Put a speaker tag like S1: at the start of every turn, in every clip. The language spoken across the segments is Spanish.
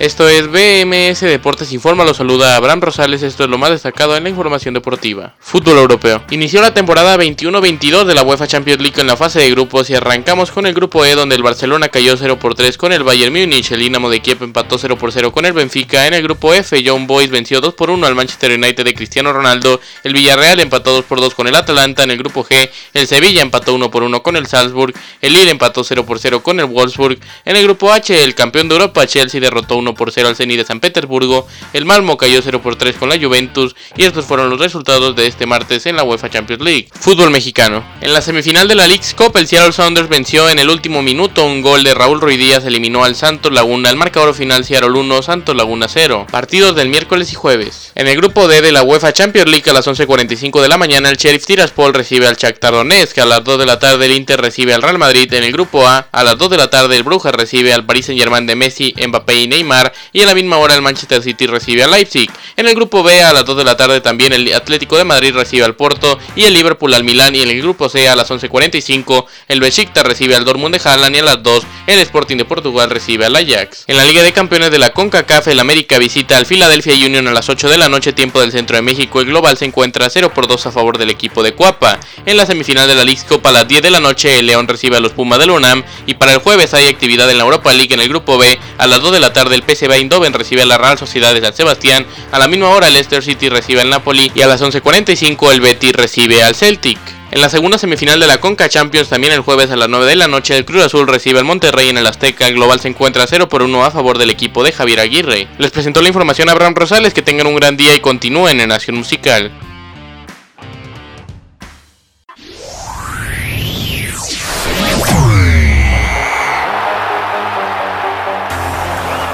S1: Esto es BMS Deportes Informa, lo saluda Abraham Rosales, esto es lo más destacado en la información deportiva. Fútbol europeo. Inició la temporada 21-22 de la UEFA Champions League en la fase de grupos y arrancamos con el grupo E donde el Barcelona cayó 0 por 3 con el Bayern Múnich, el Dinamo de Kiev empató 0 por 0 con el Benfica, en el grupo F John Boys venció 2 por 1 al Manchester United de Cristiano Ronaldo, el Villarreal empató 2 por 2 con el Atalanta, en el grupo G el Sevilla empató 1 por 1 con el Salzburg, el Lille empató 0 por 0 con el Wolfsburg, en el grupo H el campeón de Europa Chelsea derrotó 1 por 0 al Zenit de San Petersburgo, el Malmo cayó 0 por 3 con la Juventus y estos fueron los resultados de este martes en la UEFA Champions League. Fútbol mexicano. En la semifinal de la League's Cup, el Seattle Sounders venció en el último minuto un gol de Raúl Ruiz eliminó al Santos Laguna. El marcador final Seattle 1, Santos Laguna 0. Partidos del miércoles y jueves. En el grupo D de la UEFA Champions League a las 11.45 de la mañana el Sheriff Tiraspol recibe al Shakhtar Donetsk. A las 2 de la tarde el Inter recibe al Real Madrid. En el grupo A a las 2 de la tarde el Brujas recibe al Paris Saint Germain de Messi, Mbappé y Neymar. Y a la misma hora el Manchester City recibe a Leipzig. En el grupo B a las 2 de la tarde también el Atlético de Madrid recibe al Porto y el Liverpool al Milán. Y en el grupo C a las 11.45 el Besiktas recibe al Dortmund de Haaland. Y a las 2 el Sporting de Portugal recibe al Ajax. En la Liga de Campeones de la CONCACAF el América visita al Philadelphia Union a las 8 de la noche tiempo del centro de México. El global se encuentra 0 por 2 a favor del equipo de Cuapa. En la semifinal de la League Cup a las 10 de la noche el León recibe a los Pumas del UNAM y para el jueves hay actividad en la Europa League en el grupo B a las 2 de la tarde el PSV Eindhoven recibe a la Real Sociedad de San Sebastián. A la misma hora el Leicester City recibe al Napoli y a las 11.45 el Betis recibe al Celtic. En la segunda semifinal de la Conca Champions, también el jueves a las 9 de la noche, el Cruz Azul recibe al Monterrey en el Azteca. El global se encuentra 0 por 1 a favor del equipo de Javier Aguirre. Les presentó la información a Abraham Rosales. Que tengan un gran día y continúen en Nación Musical.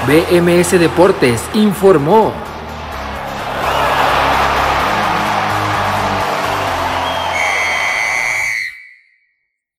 S2: BMS Deportes informó.